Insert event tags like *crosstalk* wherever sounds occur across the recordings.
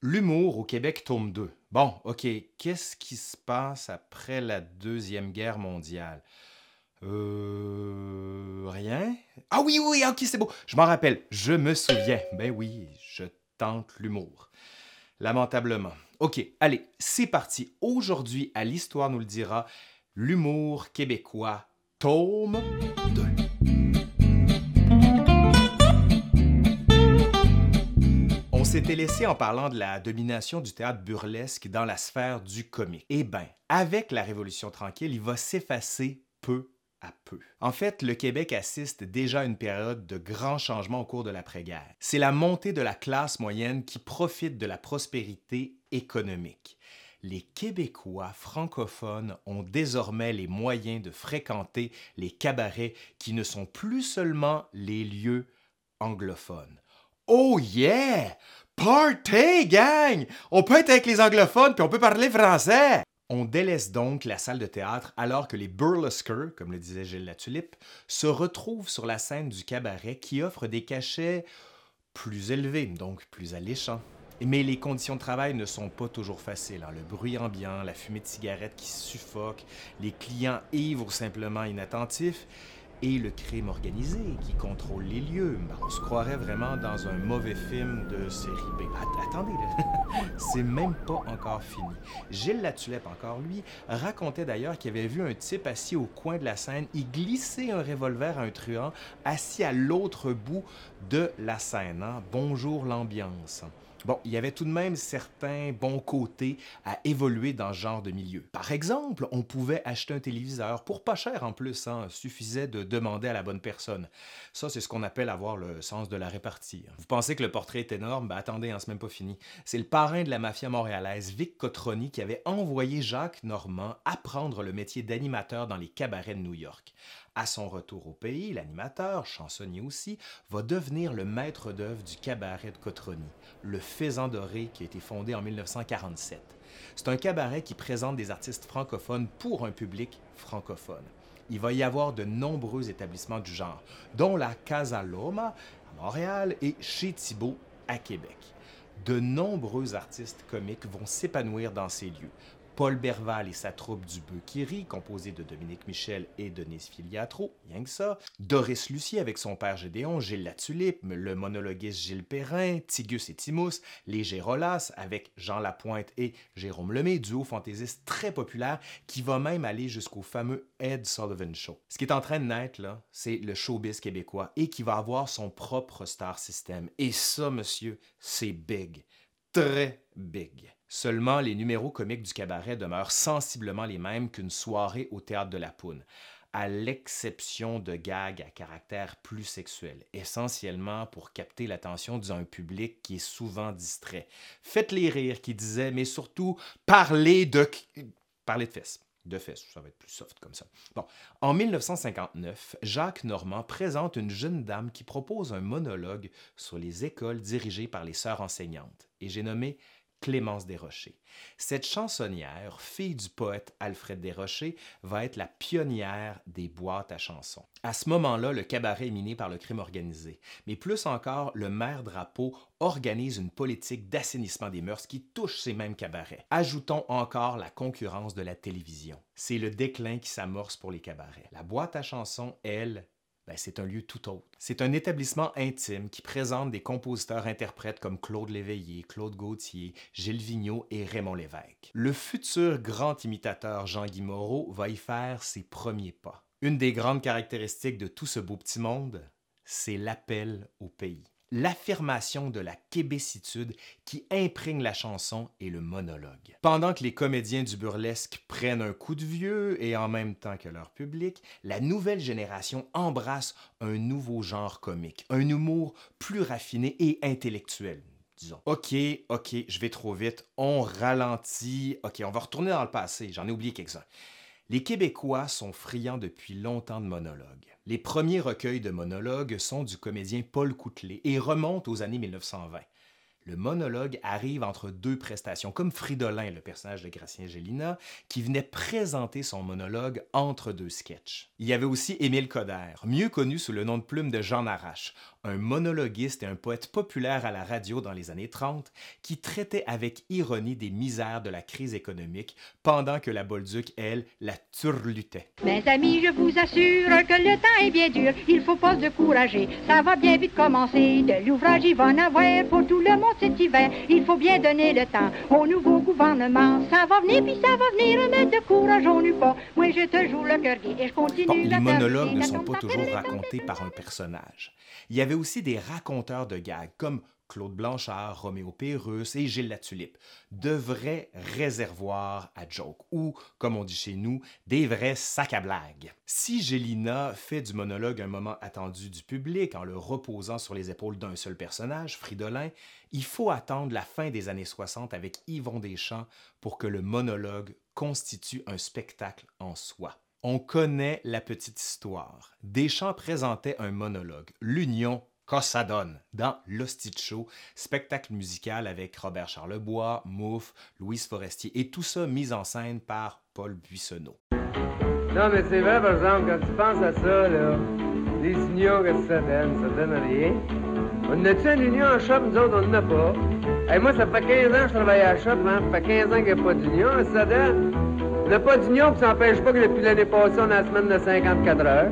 L'humour au Québec tome 2. Bon, OK, qu'est-ce qui se passe après la Deuxième Guerre mondiale? Euh... Rien? Ah oui, oui, ok, c'est beau. Je m'en rappelle. Je me souviens. Ben oui, je tente l'humour. Lamentablement. OK, allez, c'est parti. Aujourd'hui, à l'Histoire nous le dira, l'humour québécois, tome 2. S'était laissé en parlant de la domination du théâtre burlesque dans la sphère du comique. Eh bien, avec la Révolution tranquille, il va s'effacer peu à peu. En fait, le Québec assiste déjà à une période de grands changements au cours de l'après-guerre. C'est la montée de la classe moyenne qui profite de la prospérité économique. Les Québécois francophones ont désormais les moyens de fréquenter les cabarets qui ne sont plus seulement les lieux anglophones. Oh yeah! Party, gang! On peut être avec les anglophones puis on peut parler français! On délaisse donc la salle de théâtre alors que les burlesqueurs, comme le disait Gilles Latulippe, se retrouvent sur la scène du cabaret qui offre des cachets plus élevés, donc plus alléchants. Mais les conditions de travail ne sont pas toujours faciles. hein. Le bruit ambiant, la fumée de cigarettes qui suffoque, les clients ivres ou simplement inattentifs, et le crime organisé qui contrôle les lieux. Ben, on se croirait vraiment dans un mauvais film de série B. Att- attendez, *laughs* c'est même pas encore fini. Gilles Latulippe, encore lui, racontait d'ailleurs qu'il avait vu un type assis au coin de la scène y glisser un revolver à un truand assis à l'autre bout de la scène. hein. Bonjour l'ambiance. Bon, il y avait tout de même certains bons côtés à évoluer dans ce genre de milieu. Par exemple, on pouvait acheter un téléviseur pour pas cher en plus, hein, suffisait de demander à la bonne personne. Ça, c'est ce qu'on appelle avoir le sens de la répartie. Vous pensez que le portrait est énorme? Ben attendez, hein, c'est même pas fini. C'est le parrain de la mafia montréalaise, Vic Cotroni, qui avait envoyé Jacques Normand apprendre le métier d'animateur dans les cabarets de New York. À son retour au pays, l'animateur, chansonnier aussi, va devenir le maître d'œuvre du cabaret de Cotroni, le Faisan Doré qui a été fondé en 1947. C'est un cabaret qui présente des artistes francophones pour un public francophone. Il va y avoir de nombreux établissements du genre, dont la Casa Loma à Montréal et chez Thibault à Québec. De nombreux artistes comiques vont s'épanouir dans ces lieux. Paul Berval et sa troupe du Bœuf qui rit, composée de Dominique Michel et Denise Filiatro, rien que ça. Doris Lucier avec son père Gédéon, Gilles Latulippe, le monologuiste Gilles Perrin, Tigus et Timous, les Gérolas avec Jean Lapointe et Jérôme Lemay, duo fantaisiste très populaire qui va même aller jusqu'au fameux Ed Sullivan Show. Ce qui est en train de naître, là, c'est le showbiz québécois et qui va avoir son propre star system. Et ça, monsieur, c'est big. Très big. Seulement, les numéros comiques du cabaret demeurent sensiblement les mêmes qu'une soirée au théâtre de la Poune, à l'exception de gags à caractère plus sexuel, essentiellement pour capter l'attention d'un public qui est souvent distrait. Faites-les rire, qui disait, mais surtout, parlez de... parlez de fesses. De fesses, ça va être plus soft comme ça. Bon, en 1959, Jacques Normand présente une jeune dame qui propose un monologue sur les écoles dirigées par les sœurs enseignantes, et j'ai nommé Clémence Desrochers. Cette chansonnière, fille du poète Alfred Desrochers, va être la pionnière des boîtes à chansons. À ce moment-là, le cabaret est miné par le crime organisé. Mais plus encore, le maire Drapeau organise une politique d'assainissement des mœurs qui touche ces mêmes cabarets. Ajoutons encore la concurrence de la télévision. C'est le déclin qui s'amorce pour les cabarets. La boîte à chansons, elle, c'est un lieu tout autre. C'est un établissement intime qui présente des compositeurs-interprètes comme Claude Léveillé, Claude Gauthier, Gilles Vigneault et Raymond Lévesque. Le futur grand imitateur Jean-Guy Moreau va y faire ses premiers pas. Une des grandes caractéristiques de tout ce beau petit monde, c'est l'appel au pays. L'affirmation de la québécitude qui imprègne la chanson et le monologue. Pendant que les comédiens du burlesque prennent un coup de vieux et en même temps que leur public, la nouvelle génération embrasse un nouveau genre comique, un humour plus raffiné et intellectuel. Disons. OK, OK, je vais trop vite. On ralentit. OK, on va retourner dans le passé. J'en ai oublié quelques-uns. Les Québécois sont friands depuis longtemps de monologues. Les premiers recueils de monologues sont du comédien Paul Coutelet et remontent aux années 1920. Le monologue arrive entre deux prestations, comme Fridolin, le personnage de Gracien Gélina, qui venait présenter son monologue entre deux sketchs. Il y avait aussi Émile Coderre, mieux connu sous le nom de plume de Jean Arrache, un monologuiste et un poète populaire à la radio dans les années 30 qui traitait avec ironie des misères de la crise économique pendant que la Bolduc, elle, la turlutait. Mes amis, je vous assure que le temps est bien dur, il faut pas se décourager, ça va bien vite commencer, de l'ouvrage il va en avoir pour tout le monde cet hiver, il faut bien donner le temps au nouveau gouvernement, ça va venir puis ça va venir, mais décourageons-nous pas, moi te joue le cœur gai et je continue Bon, les monologues ne sont pas toujours racontés par un personnage. Il y avait aussi des raconteurs de gags comme Claude Blanchard, Roméo Pérus et Gilles Latulippe, de vrais réservoirs à jokes ou, comme on dit chez nous, des vrais sacs à blagues. Si Gélina fait du monologue un moment attendu du public en le reposant sur les épaules d'un seul personnage, Fridolin, il faut attendre la fin des années 60 avec Yvon Deschamps pour que le monologue constitue un spectacle en soi. On connaît la petite histoire. Deschamps présentait un monologue, L'Union Cossadone, dans Show, spectacle musical avec Robert Charlebois, Mouffe, Louise Forestier, et tout ça mis en scène par Paul Buissonneau. Non, mais c'est vrai, par exemple, quand tu penses à ça, là, les unions que ça donne, ça donne rien. On a-tu une union en shop, nous autres, on n'en a pas. Hey, moi, ça fait 15 ans que je travaille à la shop, hein, ça fait 15 ans qu'il n'y a pas d'union, ça donne. On n'a pas d'union, puis ça n'empêche pas que depuis l'année passée, on a la semaine de 54 heures.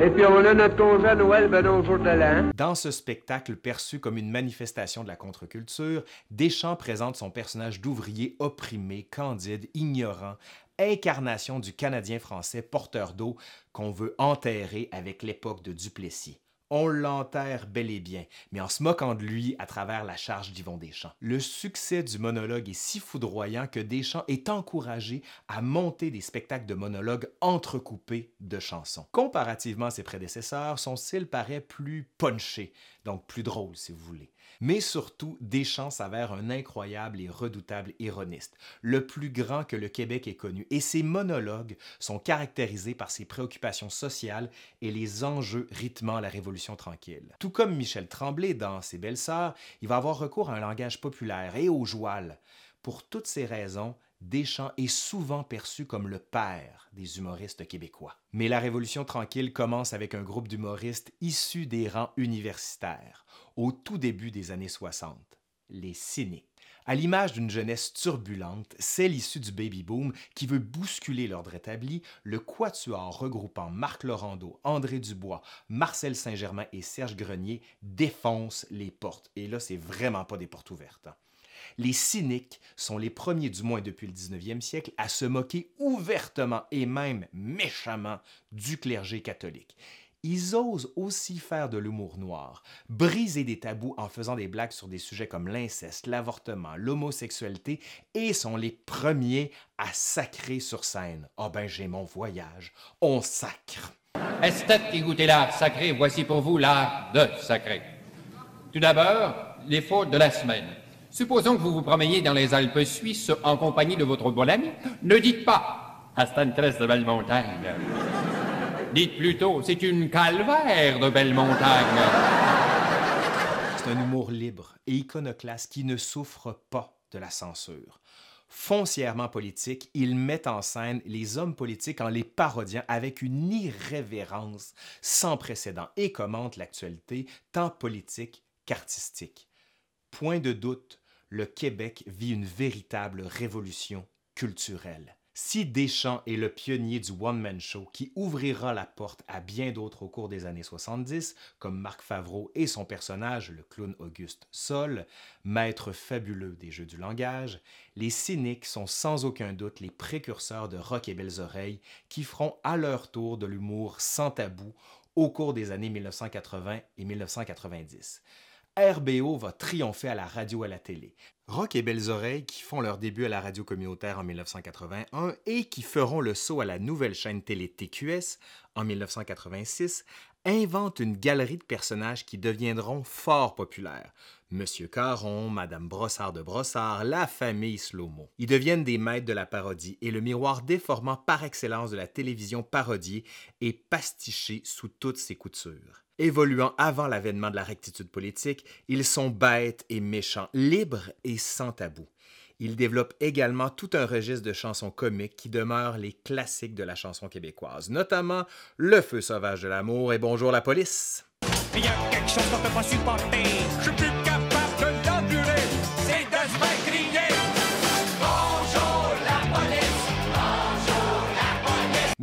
Et puis on a notre congé à Noël, ben non, au jour de l'an. Dans ce spectacle perçu comme une manifestation de la contre-culture, Deschamps présente son personnage d'ouvrier opprimé, candide, ignorant, incarnation du Canadien français porteur d'eau qu'on veut enterrer avec l'époque de Duplessis. On l'enterre bel et bien, mais en se moquant de lui à travers la charge d'Yvon Deschamps. Le succès du monologue est si foudroyant que Deschamps est encouragé à monter des spectacles de monologues entrecoupés de chansons. Comparativement à ses prédécesseurs, son style paraît plus punché, donc plus drôle si vous voulez. Mais surtout, Deschamps s'avère un incroyable et redoutable ironiste, le plus grand que le Québec ait connu, et ses monologues sont caractérisés par ses préoccupations sociales et les enjeux rythmant la Révolution tranquille. Tout comme Michel Tremblay dans Ses belles sœurs, il va avoir recours à un langage populaire et au joual. Pour toutes ces raisons, Deschamps est souvent perçu comme le père des humoristes québécois. Mais la Révolution tranquille commence avec un groupe d'humoristes issus des rangs universitaires, au tout début des années 60, les cyniques. À l'image d'une jeunesse turbulente, celle issue du baby-boom qui veut bousculer l'ordre établi, le quatuor regroupant Marc Laurando, André Dubois, Marcel Saint-Germain et Serge Grenier défonce les portes. Et là, c'est vraiment pas des portes ouvertes. Les cyniques sont les premiers, du moins depuis le 19e siècle, à se moquer ouvertement et même méchamment du clergé catholique. Ils osent aussi faire de l'humour noir, briser des tabous en faisant des blagues sur des sujets comme l'inceste, l'avortement, l'homosexualité et sont les premiers à sacrer sur scène. Ah ben j'ai mon voyage, on sacre. Esthètes qui goûtez l'art sacré, voici pour vous l'art de sacré. Tout d'abord, les fautes de la semaine. Supposons que vous vous promeniez dans les Alpes suisses en compagnie de votre bon ami. Ne dites pas « Ah, c'est une tresse de belle montagne ». Dites plutôt « C'est une calvaire de belle montagne ». C'est un humour libre et iconoclaste qui ne souffre pas de la censure. Foncièrement politique, il met en scène les hommes politiques en les parodiant avec une irrévérence sans précédent et commente l'actualité tant politique qu'artistique. Point de doute, le Québec vit une véritable révolution culturelle. Si Deschamps est le pionnier du one-man show qui ouvrira la porte à bien d'autres au cours des années 70, comme Marc Favreau et son personnage, le clown Auguste Sol, maître fabuleux des jeux du langage, les cyniques sont sans aucun doute les précurseurs de Rock et Belles Oreilles qui feront à leur tour de l'humour sans tabou au cours des années 1980 et 1990. RBO va triompher à la radio et à la télé. Rock et Belles Oreilles, qui font leur début à la radio communautaire en 1981 et qui feront le saut à la nouvelle chaîne télé TQS en 1986, inventent une galerie de personnages qui deviendront fort populaires. Monsieur Caron, Madame Brossard de Brossard, la famille Slomo. Ils deviennent des maîtres de la parodie et le miroir déformant par excellence de la télévision parodiée et pastiché sous toutes ses coutures. Évoluant avant l'avènement de la rectitude politique, ils sont bêtes et méchants, libres et sans tabou. Ils développent également tout un registre de chansons comiques qui demeurent les classiques de la chanson québécoise, notamment Le feu sauvage de l'amour et Bonjour la police.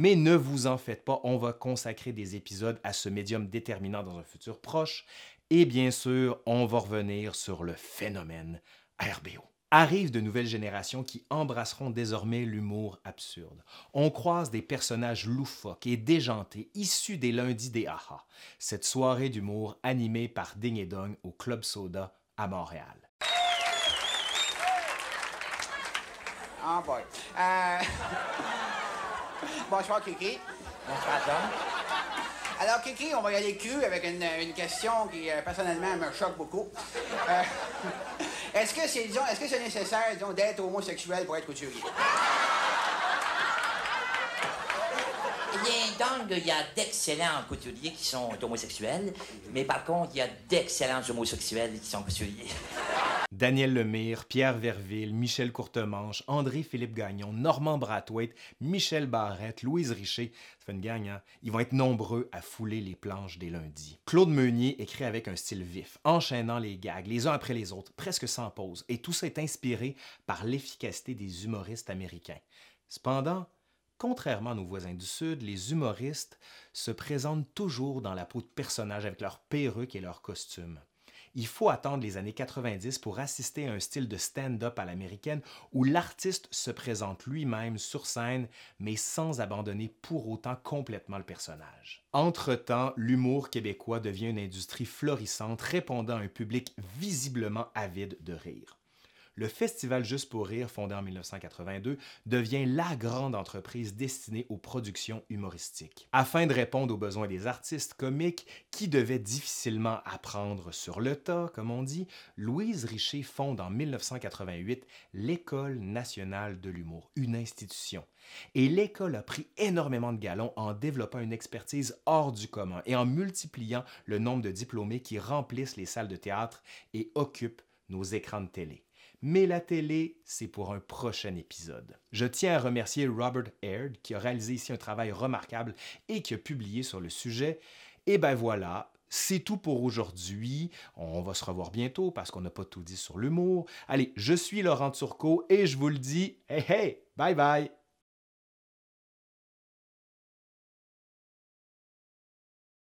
Mais ne vous en faites pas, on va consacrer des épisodes à ce médium déterminant dans un futur proche. Et bien sûr, on va revenir sur le phénomène RBO. Arrivent de nouvelles générations qui embrasseront désormais l'humour absurde. On croise des personnages loufoques et déjantés issus des lundis des AHA, cette soirée d'humour animée par Ding et Dong au Club Soda à Montréal. Oh boy. Euh... *laughs* *laughs* Bonsoir, Kiki. Bonsoir, Tom. Alors, Kiki, on va y aller cru avec une, une question qui, euh, personnellement, me choque beaucoup. Euh, *laughs* est-ce que c'est, disons, est-ce que c'est nécessaire, disons, d'être homosexuel pour être couturier? Eh bien, donc, il y a d'excellents couturiers qui sont homosexuels, mais par contre, il y a d'excellents homosexuels qui sont couturiers. *laughs* Daniel Lemire, Pierre Verville, Michel Courtemanche, André-Philippe Gagnon, Normand Brathwaite, Michel Barrette, Louise Richer, ça fait une gang, hein? Ils vont être nombreux à fouler les planches des lundis. Claude Meunier écrit avec un style vif, enchaînant les gags les uns après les autres, presque sans pause, et tout ça est inspiré par l'efficacité des humoristes américains. Cependant, Contrairement à nos voisins du Sud, les humoristes se présentent toujours dans la peau de personnages avec leurs perruques et leurs costumes. Il faut attendre les années 90 pour assister à un style de stand-up à l'américaine où l'artiste se présente lui-même sur scène, mais sans abandonner pour autant complètement le personnage. Entre-temps, l'humour québécois devient une industrie florissante répondant à un public visiblement avide de rire le Festival Juste pour rire, fondé en 1982, devient la grande entreprise destinée aux productions humoristiques. Afin de répondre aux besoins des artistes comiques qui devaient difficilement apprendre sur le tas, comme on dit, Louise Richer fonde en 1988 l'École nationale de l'humour, une institution. Et l'école a pris énormément de galons en développant une expertise hors du commun et en multipliant le nombre de diplômés qui remplissent les salles de théâtre et occupent nos écrans de télé mais la télé, c'est pour un prochain épisode. Je tiens à remercier Robert Aird qui a réalisé ici un travail remarquable et qui a publié sur le sujet. Et ben voilà, c'est tout pour aujourd'hui. On va se revoir bientôt parce qu'on n'a pas tout dit sur l'humour. Allez, je suis Laurent Turcot et je vous le dis, hey hey, bye bye!